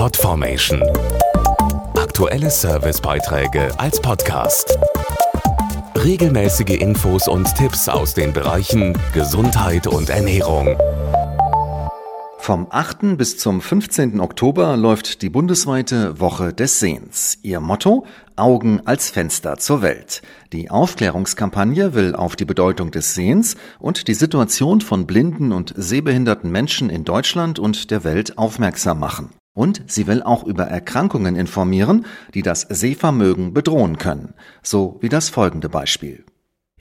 Podformation. Aktuelle Servicebeiträge als Podcast. Regelmäßige Infos und Tipps aus den Bereichen Gesundheit und Ernährung. Vom 8. bis zum 15. Oktober läuft die bundesweite Woche des Sehens. Ihr Motto Augen als Fenster zur Welt. Die Aufklärungskampagne will auf die Bedeutung des Sehens und die Situation von blinden und sehbehinderten Menschen in Deutschland und der Welt aufmerksam machen. Und sie will auch über Erkrankungen informieren, die das Sehvermögen bedrohen können. So wie das folgende Beispiel.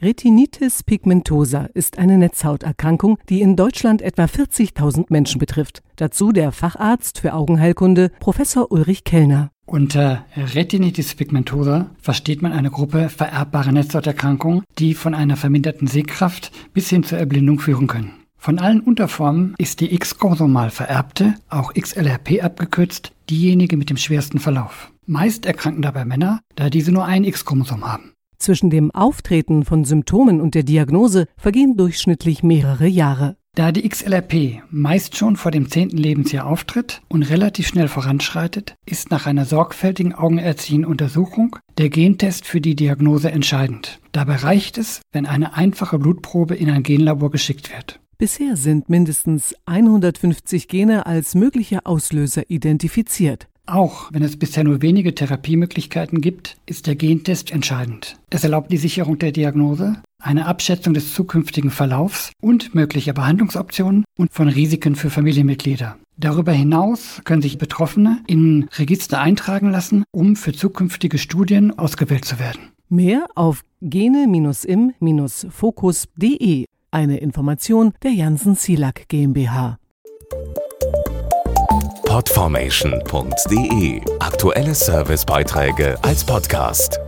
Retinitis pigmentosa ist eine Netzhauterkrankung, die in Deutschland etwa 40.000 Menschen betrifft. Dazu der Facharzt für Augenheilkunde Professor Ulrich Kellner. Unter Retinitis pigmentosa versteht man eine Gruppe vererbbarer Netzhauterkrankungen, die von einer verminderten Sehkraft bis hin zur Erblindung führen können. Von allen Unterformen ist die X-chromosomal vererbte, auch XLRP abgekürzt, diejenige mit dem schwersten Verlauf. Meist erkranken dabei Männer, da diese nur ein X-Chromosom haben. Zwischen dem Auftreten von Symptomen und der Diagnose vergehen durchschnittlich mehrere Jahre. Da die XLRP meist schon vor dem zehnten Lebensjahr auftritt und relativ schnell voranschreitet, ist nach einer sorgfältigen augenerziehenden Untersuchung der Gentest für die Diagnose entscheidend. Dabei reicht es, wenn eine einfache Blutprobe in ein Genlabor geschickt wird. Bisher sind mindestens 150 Gene als mögliche Auslöser identifiziert. Auch wenn es bisher nur wenige Therapiemöglichkeiten gibt, ist der Gentest entscheidend. Es erlaubt die Sicherung der Diagnose, eine Abschätzung des zukünftigen Verlaufs und möglicher Behandlungsoptionen und von Risiken für Familienmitglieder. Darüber hinaus können sich Betroffene in Register eintragen lassen, um für zukünftige Studien ausgewählt zu werden. Mehr auf gene-im-fokus.de. Eine Information der Janssen Silak GmbH podformation.de. Aktuelle Servicebeiträge als Podcast.